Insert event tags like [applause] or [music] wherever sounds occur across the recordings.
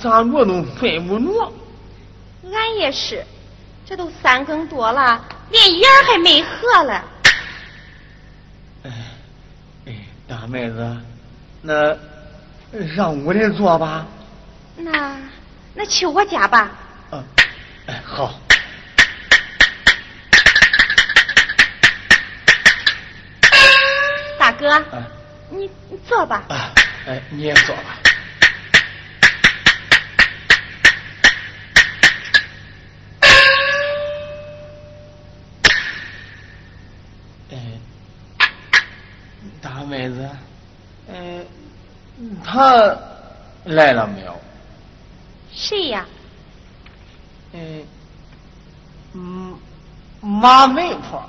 咋着都睡不着。俺也是，这都三更多了，连眼儿还没合了。哎，哎，大妹子，那上屋里坐吧。那那去我家吧。啊，哎，好。大哥，啊你你坐吧。啊，哎，你也坐吧。哎，大妹子，嗯、他来了没有？谁呀？嗯，嗯，马媒婆。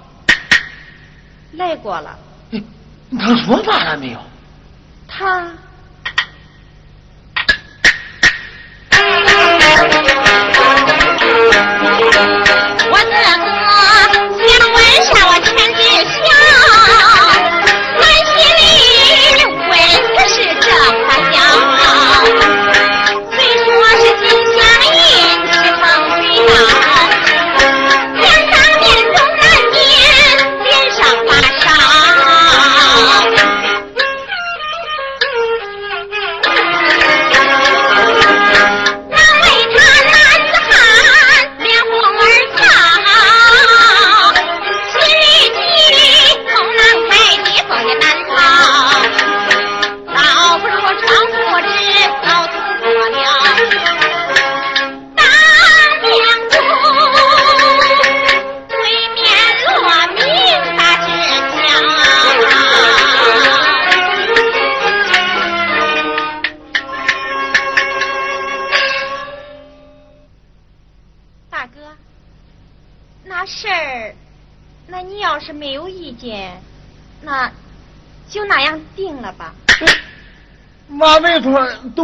来过了。哎 [laughs] 他说话了没有？他 [laughs]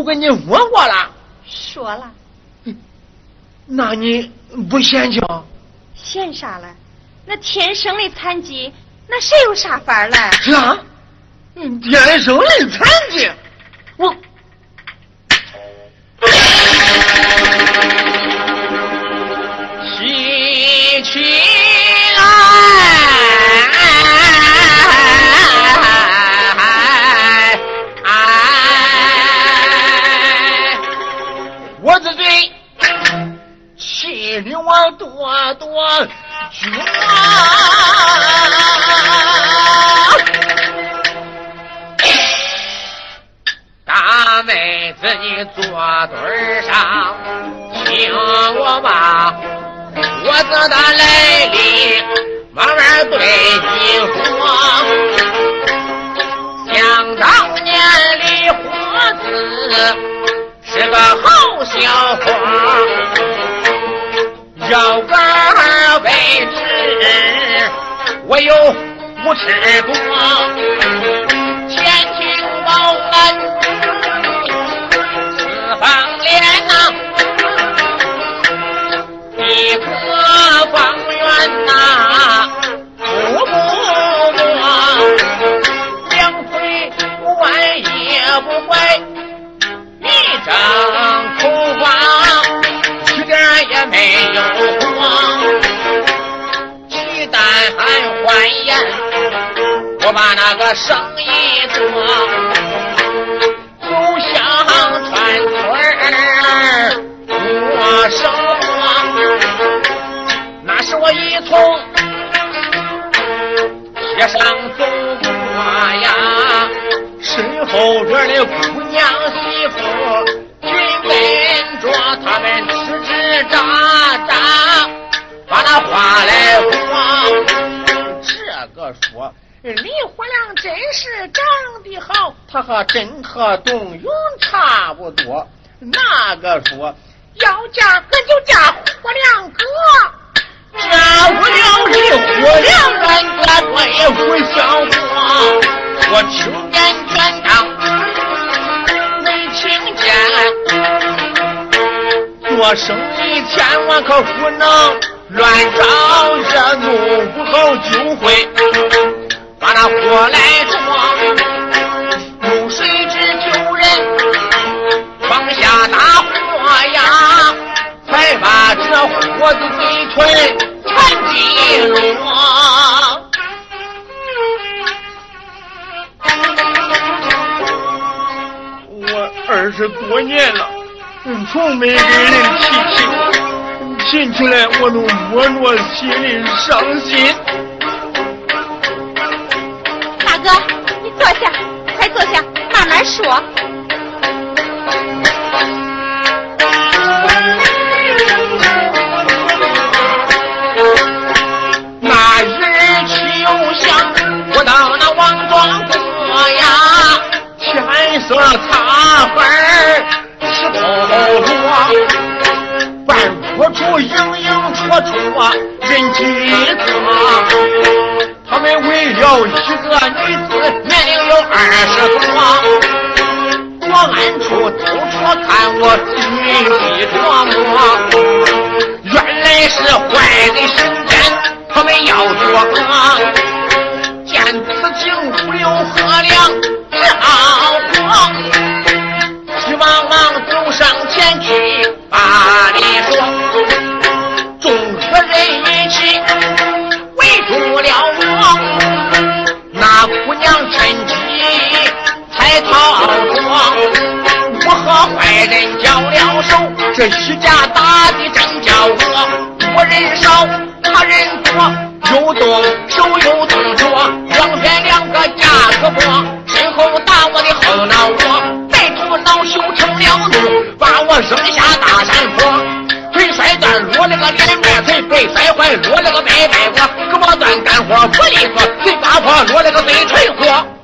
跟你说过了，说了，那你不嫌弃吗？嫌啥了？那天生的残疾，那谁有啥法儿了？啥？嗯天生的残疾，我提起多绝大妹子，你坐墩上，听我吧，我这的来历慢慢对你说。想当年李活子是个好小伙，腰杆儿背直，我有五尺多。前清报恩，欢颜，我把那个生意做，走向川村儿过生活，那是我一从街上走过呀，身后边的姑娘媳妇。跟着他们吱吱喳喳，把那话来。李火亮真是长得好，他和真和董永差不多。那个说要嫁可就嫁火亮哥，嫁不了李火亮，俺哥我也不像话。我青年全当没听见。做生意千万可不能乱找热怒，不好就会把那火来撞。用水只救人，放下大火呀，才把这火的嘴唇全击落。我二十多年了。从没给人提起，提起来我都摸着心里伤心。哥，你坐下，快坐下，慢慢说。那日起又想，我到那王庄过呀，天色擦黑儿。偷落，半坡处影影绰绰人几个。他们为了一个女子，年龄有二十多，我暗处偷偷看我心里琢磨，原来是坏人行奸，他们要作恶。见此景，不由何良着火。忙忙走上前去，把礼说。逃脱。我和坏人交了手，这一架打的真叫我，我人少他人多，又动手又动脚，两边两个架胳膊，身后打我的后脑窝。恼羞成了怒，把我扔下大山坡，腿摔断，落了个脸白腿，背摔坏，落了个白白窝，胳膊断，干活不利索，嘴巴破，落了个嘴唇破。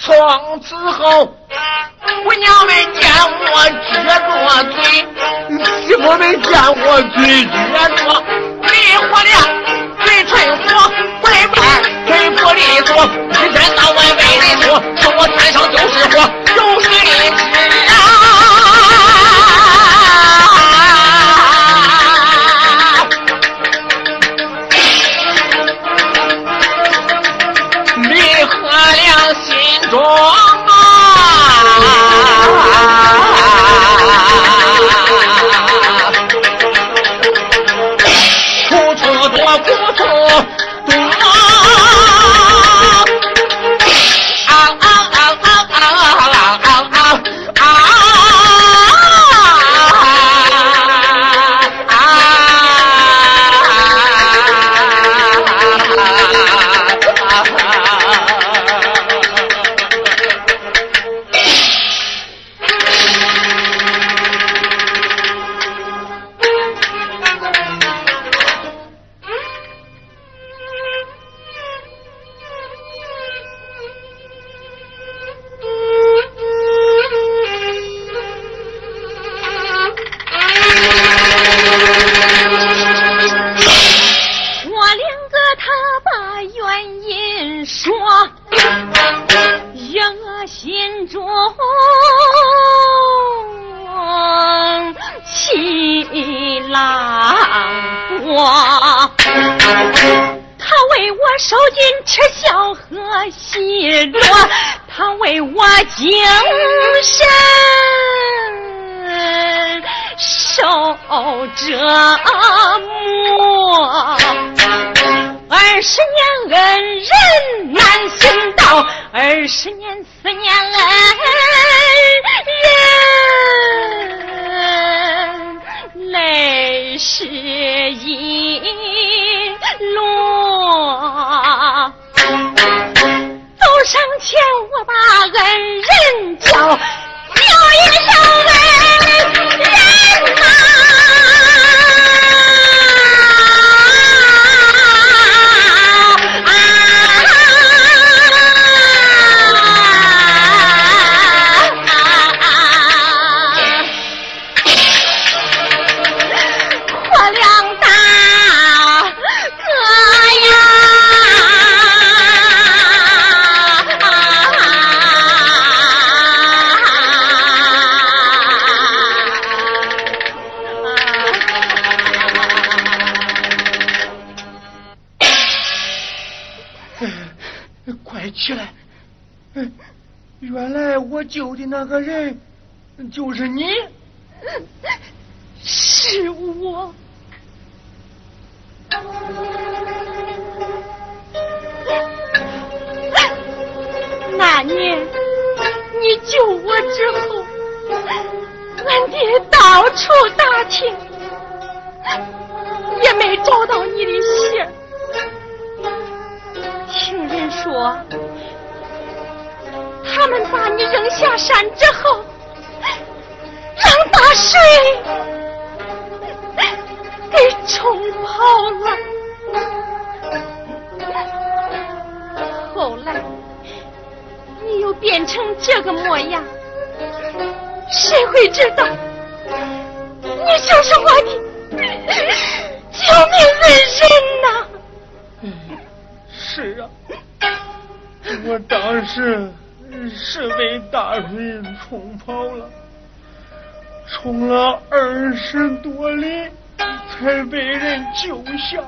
从此后，姑娘们见我撅着嘴，媳妇们见我嘴撅着，离火亮，嘴唇火，拐板腿不利索，一天到晚为人说，说我天上就是火，有谁知为我精神受折磨。二十年恩人难寻到，二十年思念恩人，泪湿衣落。走上前，我把恩人叫，叫一声恩那年你救我之后，俺爹到处打听，也没找到你的信儿。听人说，他们把你扔下山之后，让大水给冲跑了。后来你又变成这个模样，谁会知道你就是我的救命恩人呐？是啊，我当时是被大水冲跑了，冲了二十多里才被人救下，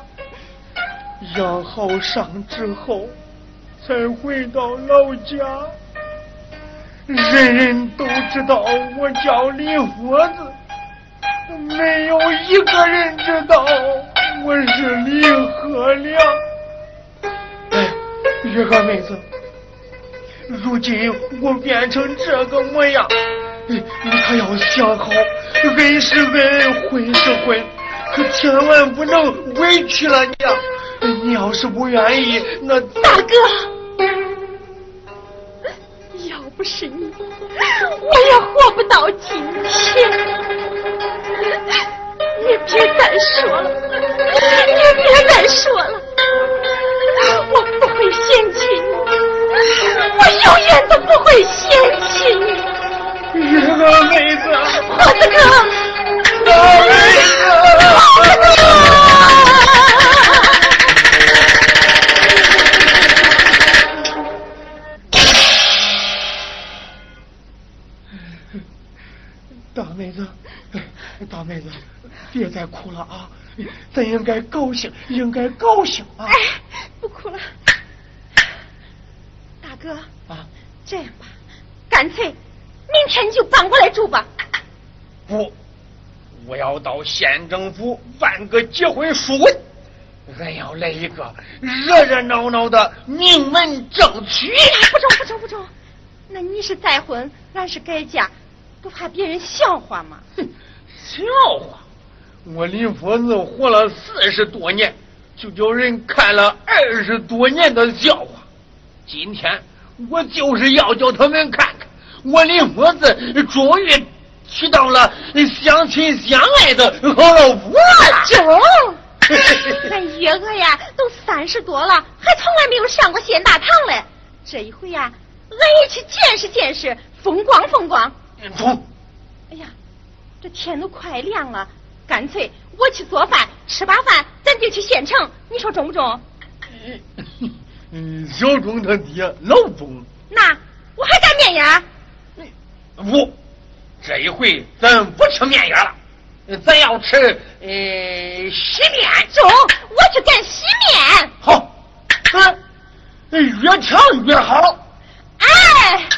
养好伤之后才回到老家。人人都知道我叫李佛子，没有一个人知道我是李鹤良。哎，月娥妹子，如今我变成这个模样，你你可要想好，恩是恩，婚是婚，可千万不能委屈了你啊！你要是不愿意，那大哥，要不是你，我也活不到今天。你别再说了，你别再说了，我不会嫌弃你，我永远都不会嫌弃你。月娥妹子，火子哥，大妹大妹子，别再哭了啊！咱应该高兴，应该高兴啊！哎，不哭了，大哥，啊，这样吧，干脆明天你就搬过来住吧。不，我要到县政府办个结婚书文，俺要来一个热热闹闹的名门正娶。不中不中不中，那你是再婚，俺是改嫁，不怕别人笑话吗？哼，笑话！我李佛子活了四十多年，就叫人看了二十多年的笑话。今天我就是要叫他们看看，我李佛子终于娶到了相亲相爱的好老婆了。中，咱月娥呀都三十多了，还从来没有上过县大堂嘞。这一回呀，俺也去见识见识，风光风光。中，哎呀，这天都快亮了，干脆我去做饭，吃罢饭咱就去县城，你说中不中？嗯，小钟他爹老钟，那我还干面呀？不，这一回咱不吃面圆了，咱要吃呃洗面。中，我去干洗面。好，嗯，越强越好。哎。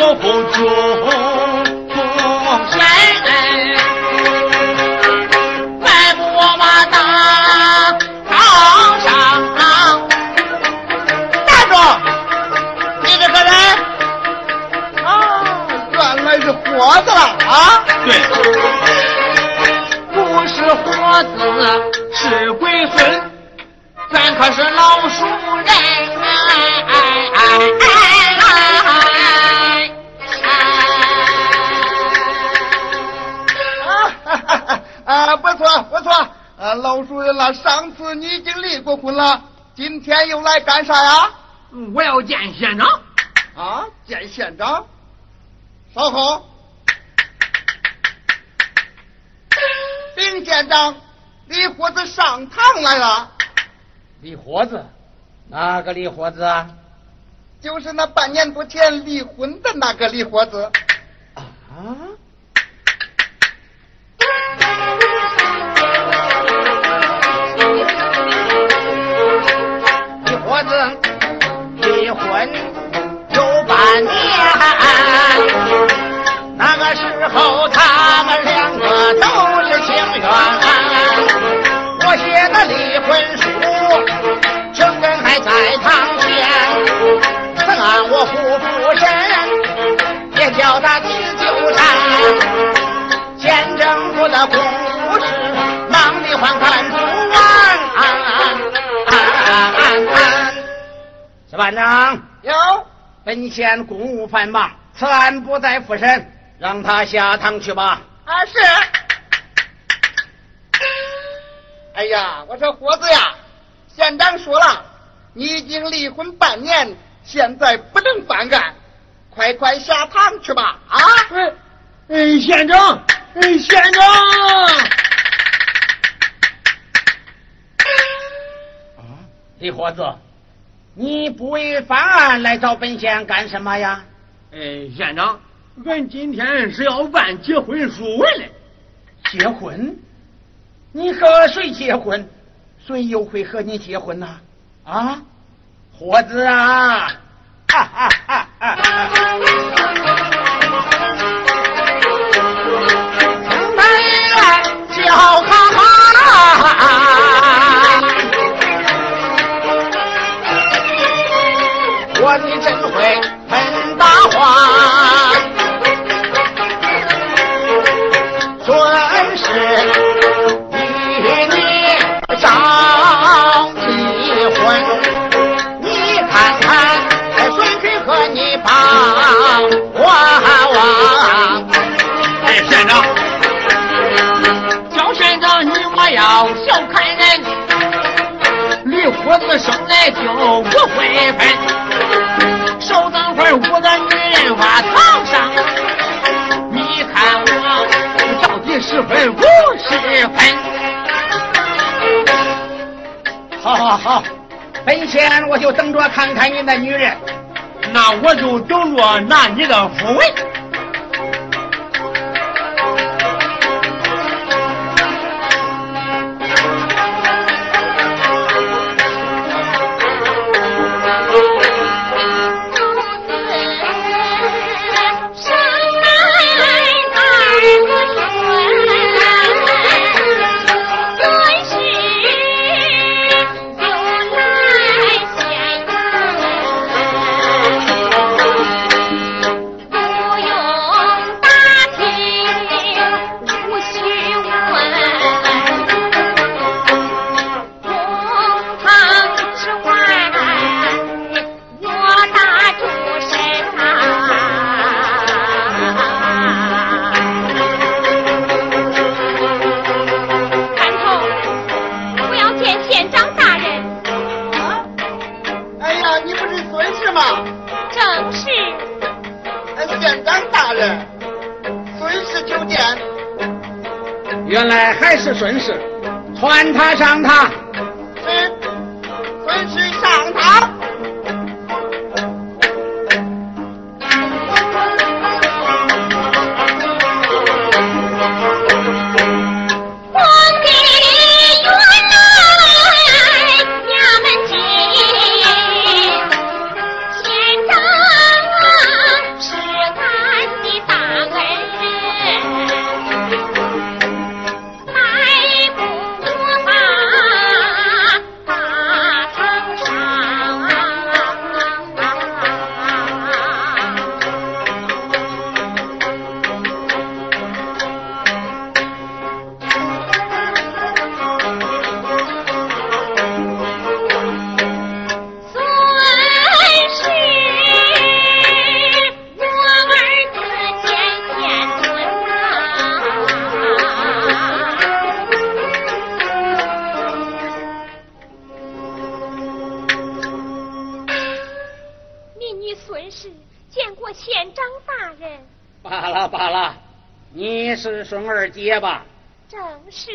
说不中。婚了，今天又来干啥呀？我要见县长。啊，见县长。稍后，丁县长，李伙子上堂来了。李伙子，哪个李伙子啊？就是那半年多前离婚的那个李伙子。啊。后他们两个都是情缘。我写的离婚书，chứng 人还在堂前，此案我夫妇审，也叫他去纠缠，见证我的公务事，忙里还看不完。是班长，有，本县公务繁忙，此案不再复审，让他下堂去吧。啊是。哎呀，我说伙子呀，县长说了，你已经离婚半年，现在不能翻案，快快下堂去吧！啊！哎，哎，县长，哎，县长。李伙子，你不为翻案来找本县干什么呀？哎，县长，俺今天是要办结婚书文嘞。结婚？你和谁结婚？谁又会和你结婚呢？啊，伙子啊！哈哈哈哈天我就等着看看你的女人。那我就等着拿你的符文。还是顺势穿它上它孙氏见过县长大人。罢了罢了，你是孙二姐吧？正是。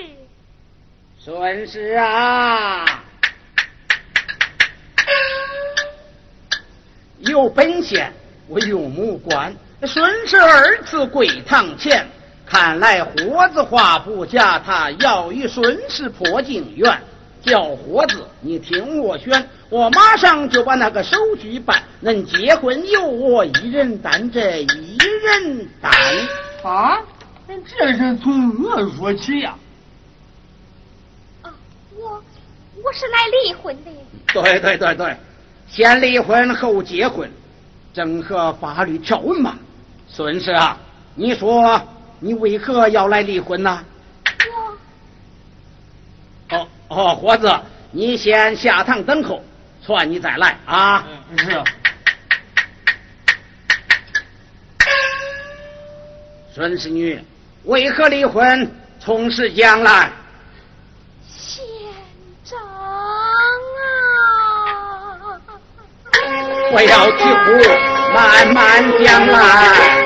孙氏啊！有本县我有目观，孙氏儿子跪堂前，看来活子话不假，他要与孙氏破镜缘。叫活子，你听我宣。我马上就把那个手续办。能结婚由我一人担，这一人担。啊，这是从何说起呀。啊，我我是来离婚的。对对对对，先离婚后结婚，正合法律条文嘛。孙氏啊，你说你为何要来离婚呢？我哦哦，伙子，你先下堂等候，传你再来啊。是。孙氏女，为何离婚？从事将来。县长啊！不要急呼，慢慢讲来。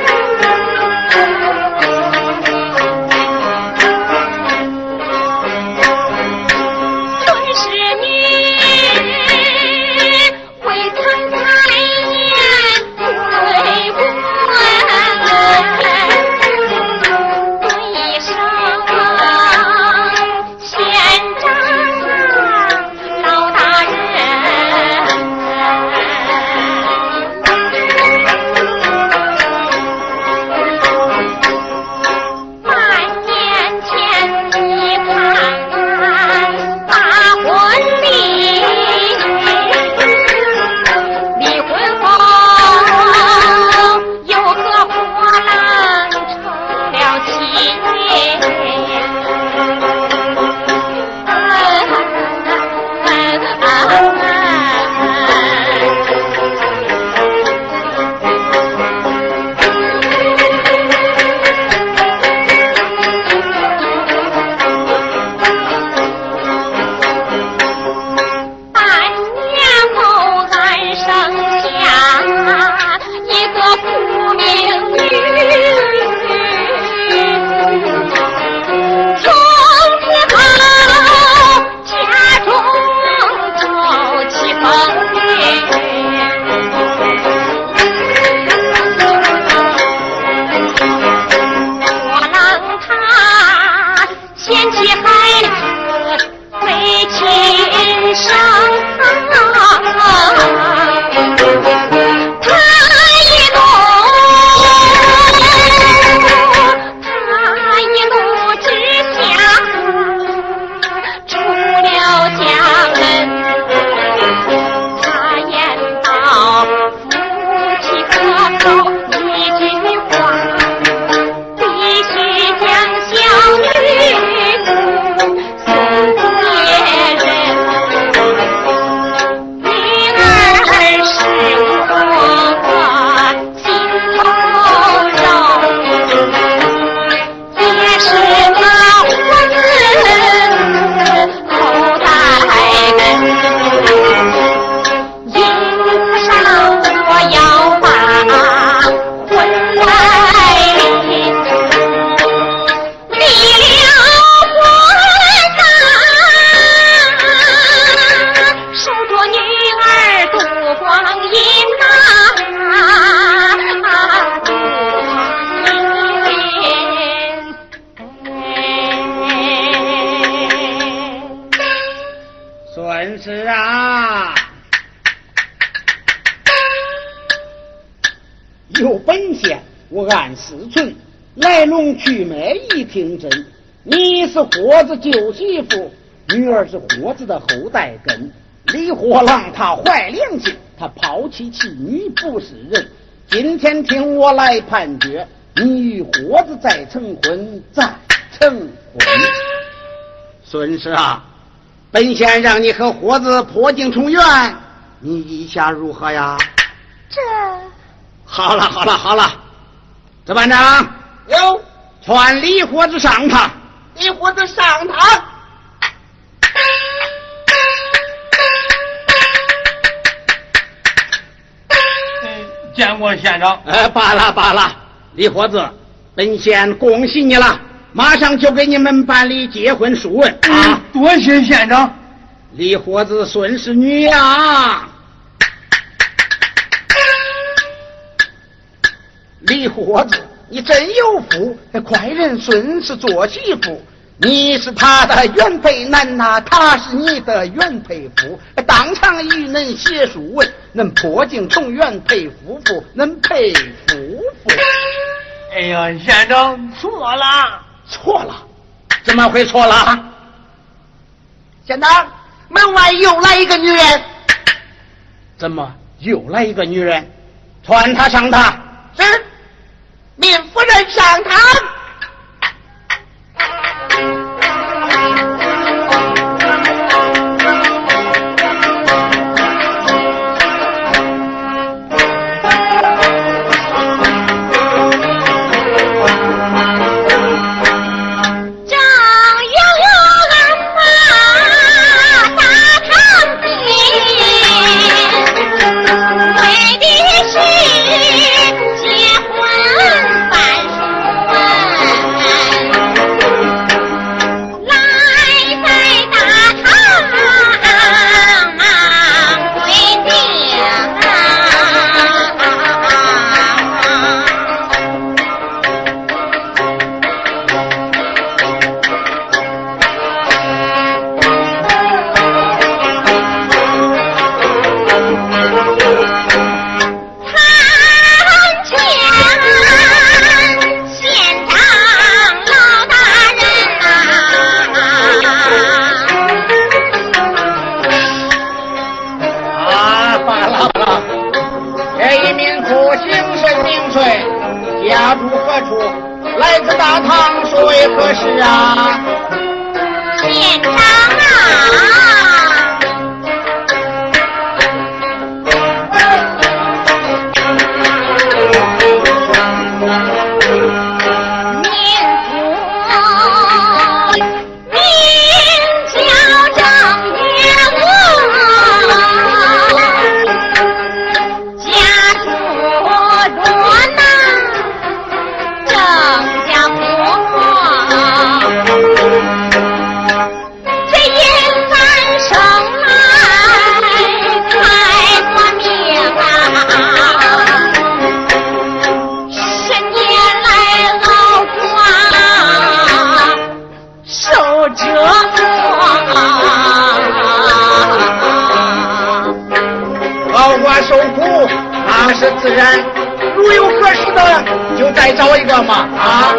有本钱，我按时存，来龙去脉一听真。你是活子旧媳妇，女儿是活子的后代根。李货郎他坏良心，他抛弃妻女不是人。今天听我来判决，你与活子再成婚，再成婚。孙氏啊，本县让你和活子破镜重圆，你意下如何呀？这好了好了好了，这班长有传李伙子上堂。李伙子上堂，见过县长。哎，罢了罢了，李伙子，本县恭喜你了，马上就给你们办理结婚书文啊！多谢县长。李伙子孙是女呀，李伙子，你真有福，快人孙是做媳妇。你是他的原配男呐，他是你的原配夫，当场与恁写书文，恁破镜重圆配夫妇，恁配夫妇。哎呀，县长错了，错了，怎么会错了？县长，门外又来一个女人。怎么又来一个女人？传他上堂。是，汤水可是啊，自然如有合适的就再找一个嘛啊。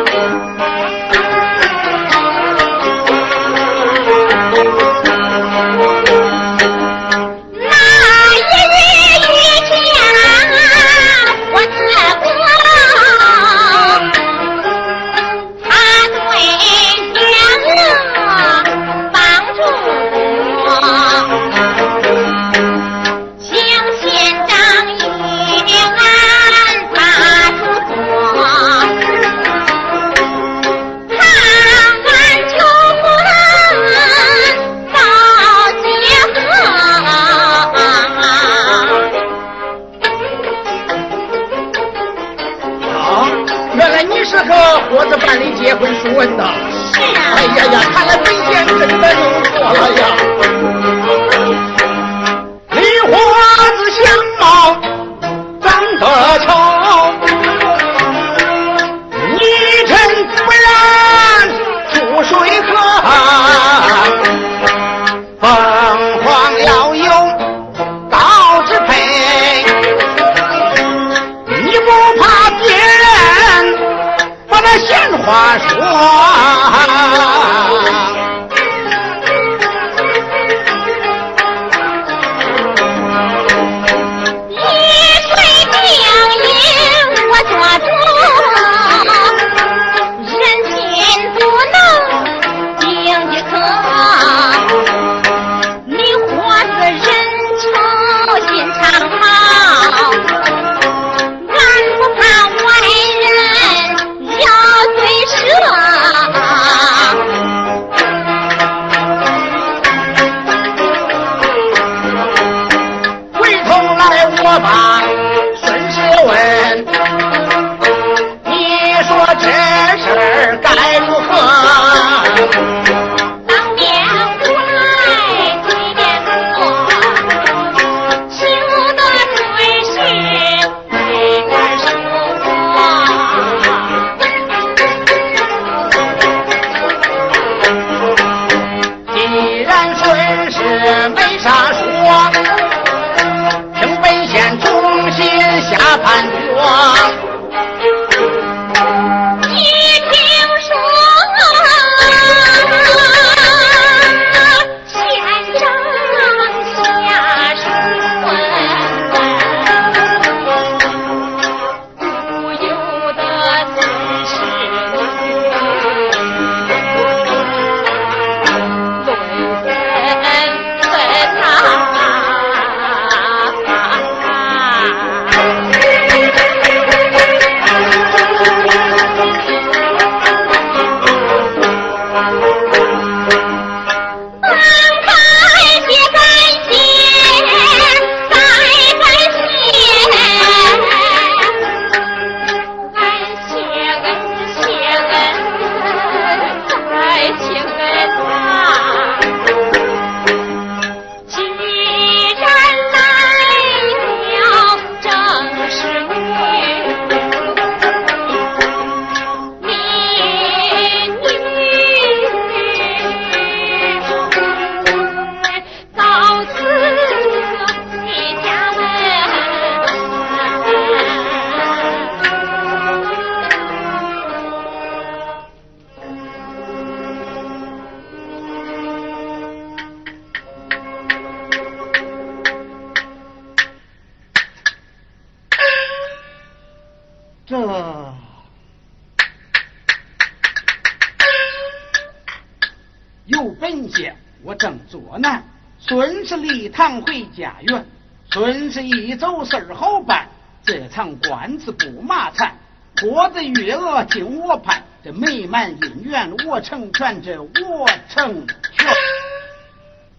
常回家园，孙氏一走事儿好办。这场官司不麻烦，活子月娥听我判，这美满姻缘我成全，这 [laughs] 我成全。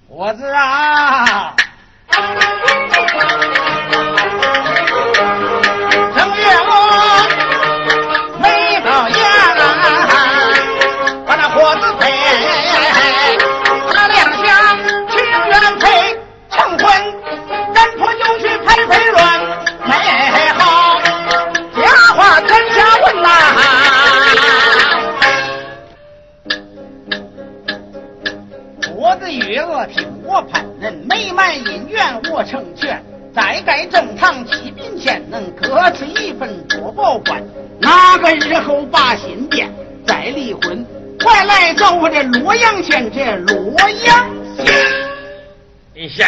活子啊！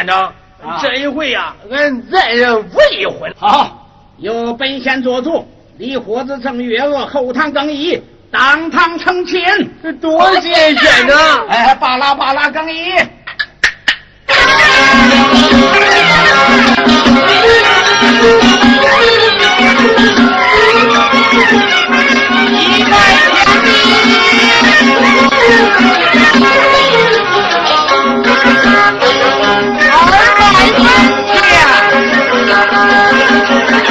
县长，这一回呀，俺再未婚。好，由本县做主，李豁子成月娥后堂更衣，当堂成亲。多谢县长。哎，巴拉巴拉更衣。一拜天地。